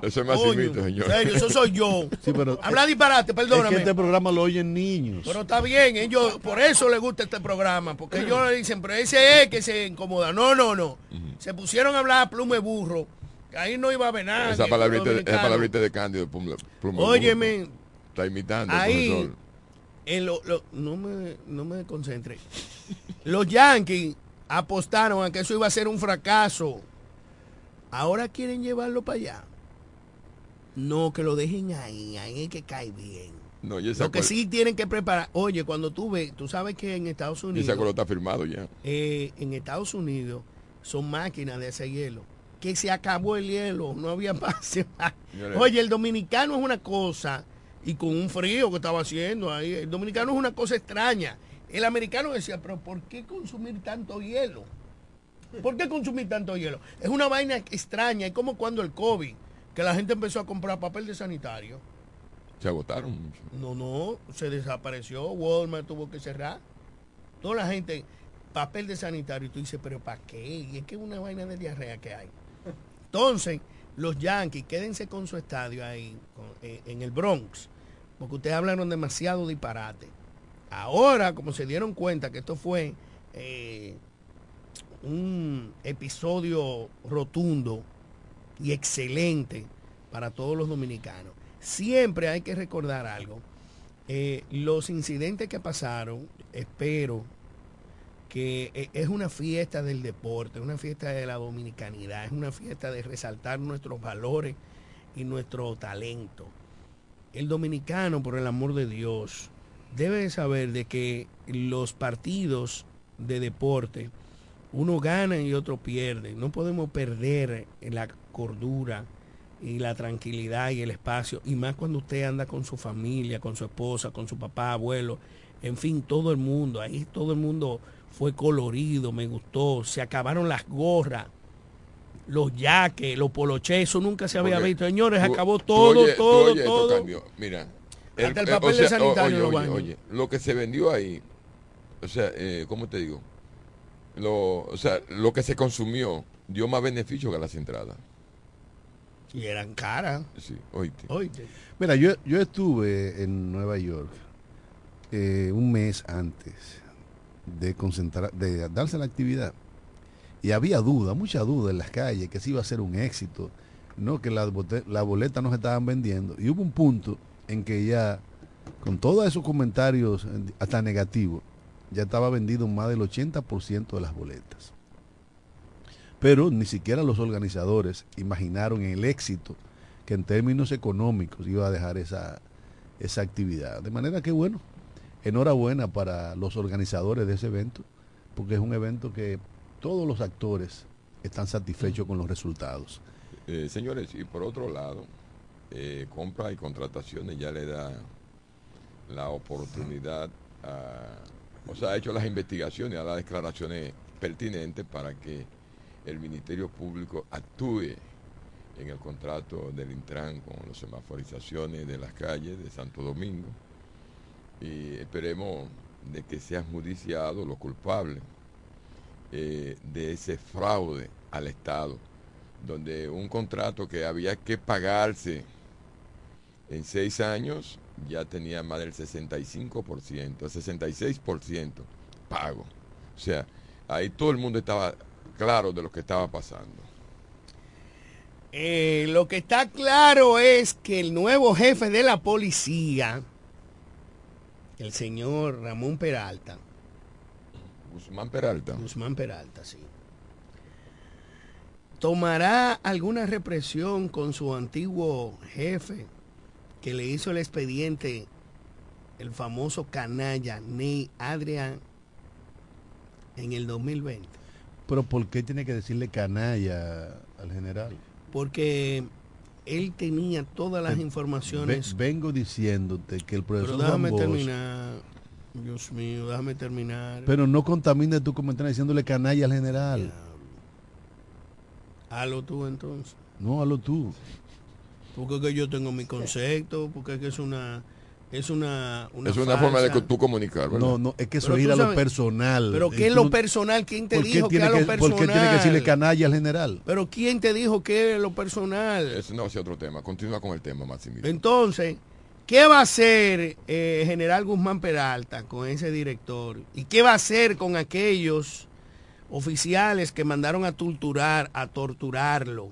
Eso es Maximito, señor. serio, eso soy yo. Sí, pero Habla disparate, es perdóname. que este programa lo oyen niños. Pero está bien, ellos, por eso les gusta este programa, porque ellos le dicen, pero ese es que se incomoda. No, no, no. Se pusieron a hablar a plume burro, ahí no iba a haber nada. Esa palabrita, esa palabrita de Cándido. Burro. Óyeme, Está imitando ahí, profesor. en lo- lo- no, me, no me concentre. Los Yankees apostaron a que eso iba a ser un fracaso. Ahora quieren llevarlo para allá. No, que lo dejen ahí, ahí es que cae bien. No, y ese Lo que sí tienen que preparar, oye, cuando tú ves, tú sabes que en Estados y Unidos, ese acuerdo está firmado ya. eh, en Estados Unidos son máquinas de hacer hielo. Que se acabó el hielo, no había. Señores. Oye, el dominicano es una cosa, y con un frío que estaba haciendo ahí, el dominicano es una cosa extraña. El americano decía, pero ¿por qué consumir tanto hielo? ¿Por qué consumir tanto hielo? Es una vaina extraña, es como cuando el COVID, que la gente empezó a comprar papel de sanitario. Se agotaron mucho. No, no, se desapareció, Walmart tuvo que cerrar. Toda la gente, papel de sanitario, y tú dices, pero ¿para qué? Y es que es una vaina de diarrea que hay. Entonces, los Yankees, quédense con su estadio ahí, en el Bronx, porque ustedes hablaron demasiado disparate. Ahora, como se dieron cuenta que esto fue eh, un episodio rotundo y excelente para todos los dominicanos, siempre hay que recordar algo. Eh, los incidentes que pasaron, espero que eh, es una fiesta del deporte, es una fiesta de la dominicanidad, es una fiesta de resaltar nuestros valores y nuestro talento. El dominicano, por el amor de Dios, debe de saber de que los partidos de deporte, uno gana y otro pierde. No podemos perder la cordura y la tranquilidad y el espacio, y más cuando usted anda con su familia, con su esposa, con su papá, abuelo, en fin, todo el mundo, ahí todo el mundo fue colorido, me gustó, se acabaron las gorras, los yaques, los poloches, eso nunca se había Porque visto. Señores, tú- acabó todo, tú todo, todo. Mira, Hasta el eh, papel o de sanitario oye, oye, oye, lo que se vendió ahí, o sea, eh, ¿cómo te digo? Lo, o sea, lo que se consumió dio más beneficio que las entradas. Y eran caras. Sí, oíste. Oíste. Mira, yo, yo estuve en Nueva York eh, un mes antes de concentrar, de darse la actividad. Y había duda, mucha duda en las calles, que si iba a ser un éxito, no que las las boletas no se estaban vendiendo. Y hubo un punto en que ya, con todos esos comentarios eh, hasta negativos, ya estaba vendido más del 80% de las boletas. Pero ni siquiera los organizadores imaginaron el éxito que en términos económicos iba a dejar esa, esa actividad. De manera que bueno, enhorabuena para los organizadores de ese evento, porque es un evento que todos los actores están satisfechos con los resultados. Eh, señores, y por otro lado, eh, compra y contrataciones ya le da la oportunidad a, o sea, ha hecho las investigaciones, a las declaraciones pertinentes para que el Ministerio Público actúe en el contrato del Intran con las semaforizaciones de las calles de Santo Domingo y esperemos de que sean judiciados los culpables eh, de ese fraude al Estado, donde un contrato que había que pagarse en seis años ya tenía más del 65%, el 66% pago. O sea, ahí todo el mundo estaba claro de lo que estaba pasando. Eh, lo que está claro es que el nuevo jefe de la policía, el señor Ramón Peralta, Guzmán Peralta. Guzmán Peralta, sí. ¿Tomará alguna represión con su antiguo jefe que le hizo el expediente, el famoso canalla Ney Adrián, en el 2020? Pero ¿por qué tiene que decirle canalla al general? Porque él tenía todas las informaciones. vengo diciéndote que el profesor Pero déjame Juan Bosch- terminar. Dios mío, déjame terminar. pero no contamine tu comentario diciéndole canalla al general. Halo tú entonces. No, hazlo tú. Porque es que yo tengo mi concepto, porque es que es una es una, es una forma de tú comunicar, ¿verdad? No, no, es que eso es ir a lo sabes- personal. Pero ¿qué es lo personal? ¿Quién te ¿por qué dijo que tiene es lo que- personal? ¿Por qué tiene que decirle canalla al general? Pero ¿quién te dijo que es lo personal? Ese no a ser otro tema. Continúa con el tema, Maximiliano. Entonces, ¿qué va a hacer eh, General Guzmán Peralta con ese director? ¿Y qué va a hacer con aquellos oficiales que mandaron a torturar, a torturarlo?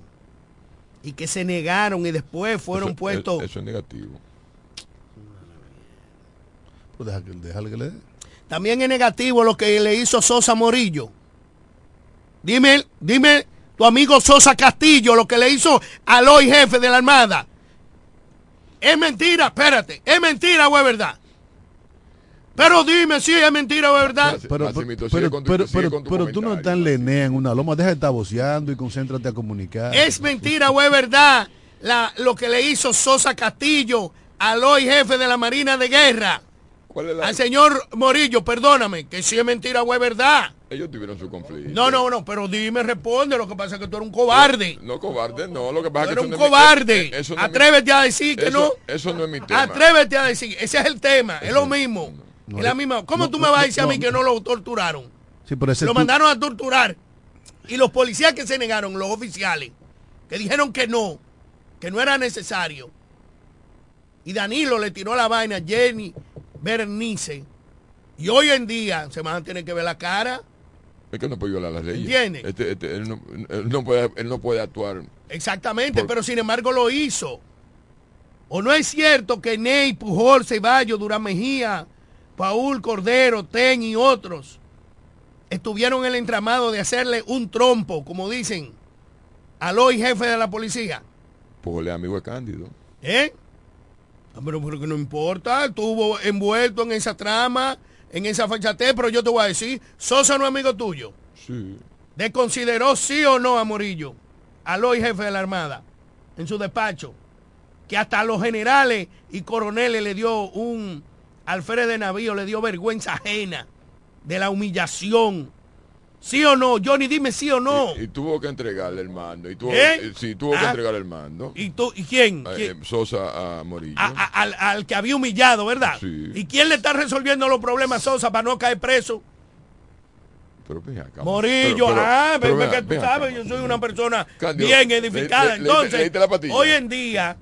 Y que se negaron y después fueron Eso- puestos... Eso es negativo. Pues deja que, déjale que le dé. También es negativo lo que le hizo Sosa Morillo. Dime, dime tu amigo Sosa Castillo lo que le hizo al hoy jefe de la Armada. Es mentira, espérate, es mentira o es verdad. Pero dime si es mentira o es verdad. Pero, pero, pero, pero, tú no estás en lenea en una loma, deja de estar voceando y concéntrate a comunicar. Es mentira o es verdad la- lo que le hizo Sosa Castillo al hoy jefe de la Marina de Guerra. ¿Cuál es la- Al señor Morillo, perdóname, que si es mentira o es verdad. Ellos tuvieron su conflicto. No, no, no, pero dime, responde, lo que pasa es que tú eres un cobarde. No, cobarde, no. Lo que pasa Tú es que eres un eso no es mi- cobarde. eh, eso no es mi- Atrévete a decir que eso- no. Eso no es mi tema. Atrévete a decir, ese es el tema, es lo mismo. No, es la misma. ¿Cómo no, tú me vas a decir a no, mí que no lo torturaron? Sí, pero ese Lo tú- mandaron a torturar. Y los policías que se negaron, los oficiales, que dijeron que no, que no era necesario. Y Danilo le tiró la vaina a Jenny Bernice. Y hoy en día se van a tener que ver la cara. Es que no puede violar las leyes. ¿Entiende? Este- este, él, no, él no puede, él no puede actuar. Exactamente, Por- pero sin embargo lo hizo. ¿O no es cierto que Ney, Pujol, Ceballos, Durán Mejía, Paul Cordero, Ten y otros estuvieron en el entramado de hacerle un trompo, como dicen, al hoy jefe de la policía? Pues le amigo de Cándido. ¿Eh? Ah, Pero, pero que no importa, estuvo envuelto en esa trama, en esa fachatez, pero yo te voy a decir, Sosa no es amigo tuyo. Sí. ¿Desconsideró sí o no a Morillo, al hoy jefe de la Armada, en su despacho? Que hasta a los generales y coroneles le dio un alférez de navío, le dio vergüenza ajena de la humillación. ¿Sí o no? Johnny, dime sí o no. Y, y tuvo que entregarle el mando. Y tuvo, ¿Eh? sí, tuvo que Ah. entregarle el mando. ¿Y, tú, ¿y quién? Eh, ¿Quién? eh, Sosa a Morillo. A- a- al, al que había humillado, ¿verdad? Sí. ¿Y quién le está resolviendo los problemas a Sosa para no caer preso? Pero acá. Morillo, Pero- pero- ah, pero que tú acá, sabes, yo soy una persona bien edificada. le- le- Entonces, hoy en día,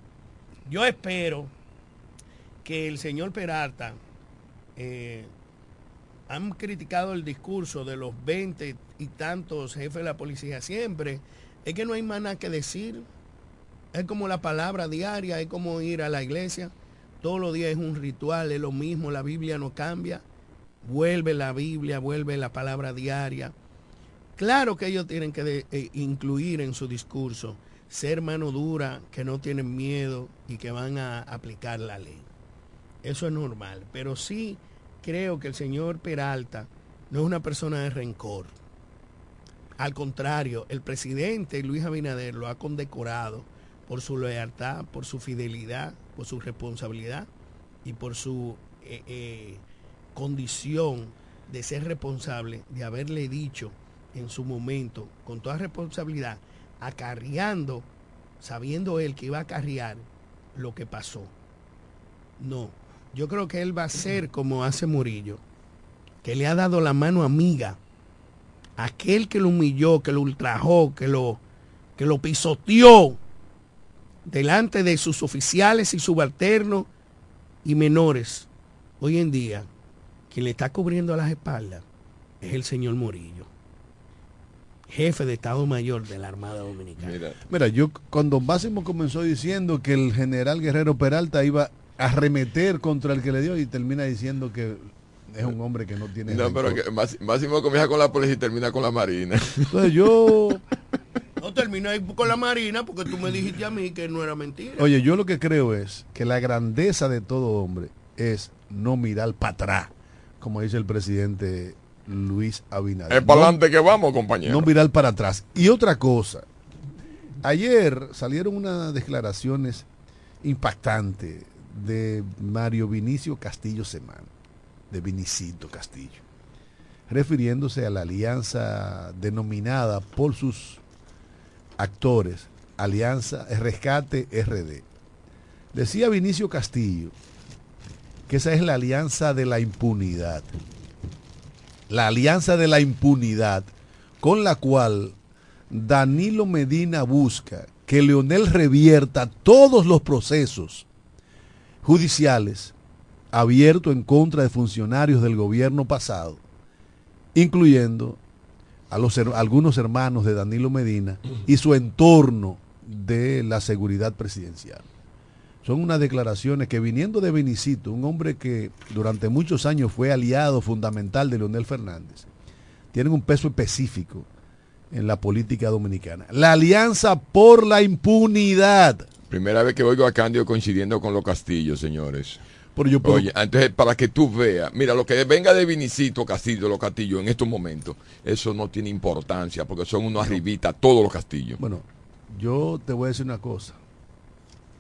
yo espero que el señor Peralta eh, han criticado el discurso de los 20 y tantos jefes de la policía siempre. Es que no hay más nada que decir. Es como la palabra diaria, es como ir a la iglesia. Todos los días es un ritual, es lo mismo, la Biblia no cambia. Vuelve la Biblia, vuelve la palabra diaria. Claro que ellos tienen que eh, incluir en su discurso ser mano dura, que no tienen miedo y que van a aplicar la ley. Eso es normal. Pero sí creo que el señor Peralta no es una persona de rencor. Al contrario, el presidente Luis Abinader lo ha condecorado por su lealtad, por su fidelidad, por su responsabilidad y por su eh, eh, condición de ser responsable, de haberle dicho en su momento, con toda responsabilidad, acarreando, sabiendo él que iba a acarrear lo que pasó. No, yo creo que él va a ser como hace Murillo, que le ha dado la mano amiga a aquel que lo humilló, que lo ultrajó, que lo, que lo pisoteó delante de sus oficiales y subalternos y menores. Hoy en día, quien le está cubriendo las espaldas es el señor Morillo, jefe de Estado Mayor de la Armada Dominicana. Mira, Mira, yo cuando Máximo comenzó diciendo que el general Guerrero Peralta iba a arremeter contra el que le dio y termina diciendo que es un hombre que no tiene no, pero que Máximo comienza con la policía y termina con la marina. Entonces yo, No termino ahí con la Marina porque tú me dijiste a mí que no era mentira. oye, yo lo que creo es que la grandeza de todo hombre es no mirar para atrás, como dice el presidente Luis Abinader. Es para No- adelante que vamos, compañero. No mirar para atrás. Y otra cosa, ayer salieron unas declaraciones impactantes de Mario Vinicio Castillo Semán, de Vinicito Castillo, refiriéndose a la alianza denominada por sus actores, Alianza Rescate RD. Decía Vinicio Castillo que esa es la alianza de la impunidad la alianza de la impunidad con la cual Danilo Medina busca que Leonel revierta todos los procesos judiciales abiertos en contra de funcionarios del gobierno pasado, incluyendo a los, algunos hermanos de Danilo Medina y su entorno de la seguridad presidencial. Son unas declaraciones que viniendo de Benicito, un hombre que durante muchos años fue aliado fundamental de Leonel Fernández, tienen un peso específico en la política dominicana. La alianza por la impunidad. Primera vez que oigo a Cándido coincidiendo con los castillos, señores. Pero yo puedo- Oye, entonces para que tú veas, mira, lo que venga de Vinicito Castillo, los castillos en estos momentos, eso no tiene importancia, porque son unos arribitas todos los castillos. Bueno, yo te voy a decir una cosa.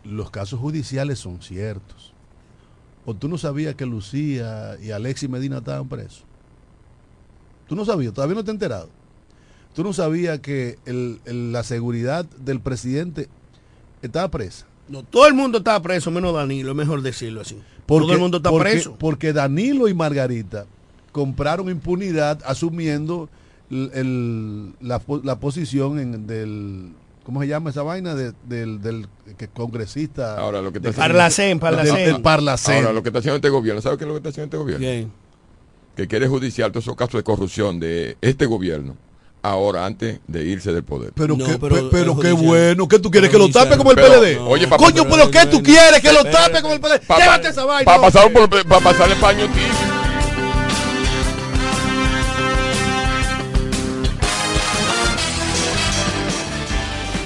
Los casos judiciales son ciertos. ¿O tú no sabías que Lucía y Alexis Medina estaban presos? ¿Tú no sabías? ¿Todavía no te has enterado? ¿Tú no sabías que el- el- la seguridad del presidente estaba presa? No, todo el mundo está preso, menos Danilo, es mejor decirlo así. todo el mundo está porque- preso. Porque Danilo y Margarita compraron impunidad asumiendo el- el- la, la posición en- del... ¿Cómo se llama esa vaina? De- del, del que congresista. Ahora lo que está Parlacén, Parlacén. del- del Parlacén. Ahora lo que está haciendo este gobierno, ¿sabes qué es lo que está haciendo este gobierno? Que quiere judiciar todos esos casos de corrupción de este gobierno ahora antes de irse del poder. Pero, No, qué, pero pero qué bueno, que tú quieres que lo tape como el Pero, PLD. oye, papá, Coño, pero- pero ¿qué tú quieres que lo tape como el PLD? Llévate esa vaina. Para pasar, por, pa pasar el paño tibio.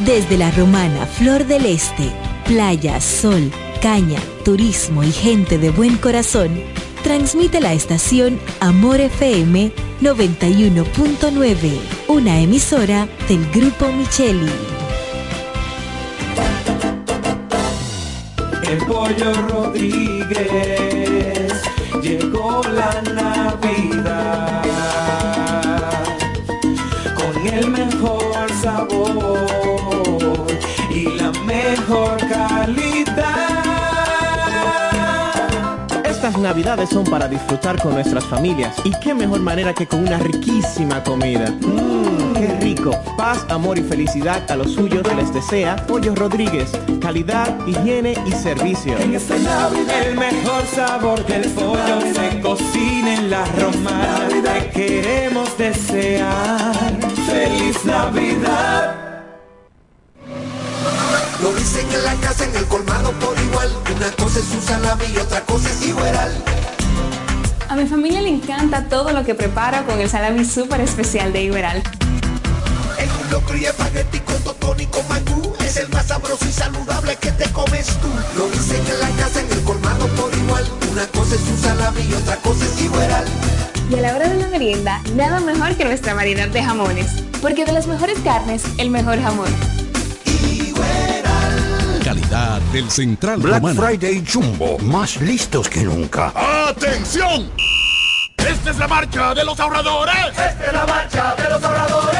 Desde la romana Flor del Este, playa, sol, caña, turismo y gente de buen corazón, transmite la estación Amor FM 91.9, una emisora del Grupo Micheli. El pollo Rodríguez llegó la Navidad con el mejor sabor y la mejor calidad. Estas navidades son para disfrutar con nuestras familias y qué mejor manera que con una riquísima comida. Mmm, qué rico. Paz, amor y felicidad a los suyos les desea Pollo Rodríguez. Calidad, higiene y servicio. En esta Navidad el mejor sabor del pollo se cocina en la romana. Te queremos desear feliz Navidad. Lo dicen en la casa, en el colmado por igual. Una cosa es un salami y otra cosa es igual. A mi familia le encanta todo lo que preparo con el salami súper especial de Iberal. En un locro y espagueti con totón y con mangú. Es el más sabroso y saludable que te comes tú. Lo dicen en la casa, en el colmado por igual. Una cosa es un salami y otra cosa es igual. Y a la hora de la merienda, nada mejor que nuestra variedad de jamones. Porque de las mejores carnes, el mejor jamón. Calidad del Central Black Romano. Friday Jumbo, más listos que nunca. ¡Atención! Esta es la marcha de los ahorradores. Esta es la marcha de los ahorradores.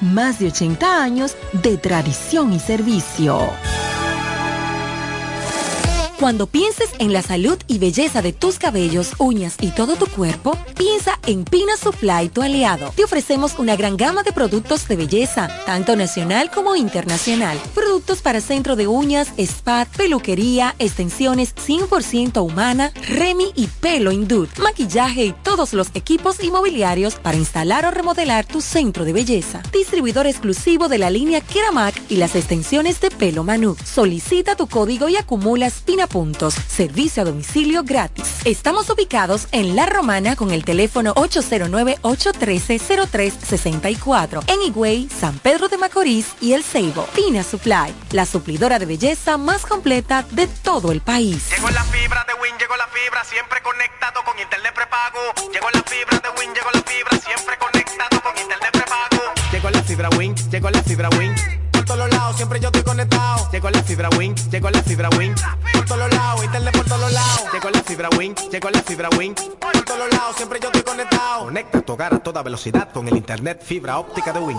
más de 80 años de tradición y servicio. Cuando pienses en la salud y belleza de tus cabellos, uñas y todo tu cuerpo, piensa en Pina Supply, tu aliado. Te ofrecemos una gran gama de productos de belleza, tanto nacional como internacional. Productos para centro de uñas, spa, peluquería, extensiones 100% humana, Remy y pelo Indud, maquillaje y todos los equipos inmobiliarios para instalar o remodelar tu centro de belleza. Distribuidor exclusivo de la línea Keramac y las extensiones de pelo Manu. Solicita tu código y acumulas Pina puntos. Servicio a domicilio gratis. Estamos ubicados en La Romana con el teléfono 809-813-0364. En Higüey, San Pedro de Macorís y El Ceibo. Pina Supply, la suplidora de belleza más completa de todo el país. Llegó la fibra de Win, llegó la fibra, siempre conectado con internet prepago. Llegó la fibra de Win, llegó la fibra, siempre conectado con internet prepago. Llegó la fibra Win, llegó la fibra Win. Por todos lados, siempre yo estoy conectado. Llegó la fibra Win, llegó la fibra Win. Por todos lados, internet por todos lados. Llegó la fibra Win, llegó la fibra Win. Por todos lados, siempre yo estoy conectado. Conecta tu hogar a toda velocidad con el internet fibra óptica de Win.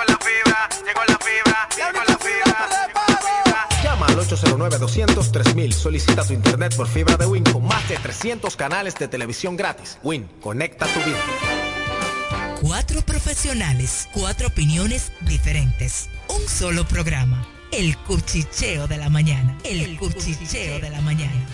Llegó la fibra, llegó la fibra, llegó la fibra. Llama al 809-200-3000. Solicita tu internet por fibra de Win con más de 300 canales de televisión gratis. Win, conecta tu vida. Cuatro profesionales, cuatro opiniones diferentes. Un solo programa. El cuchicheo de la mañana. El, cuchicheo de la mañana.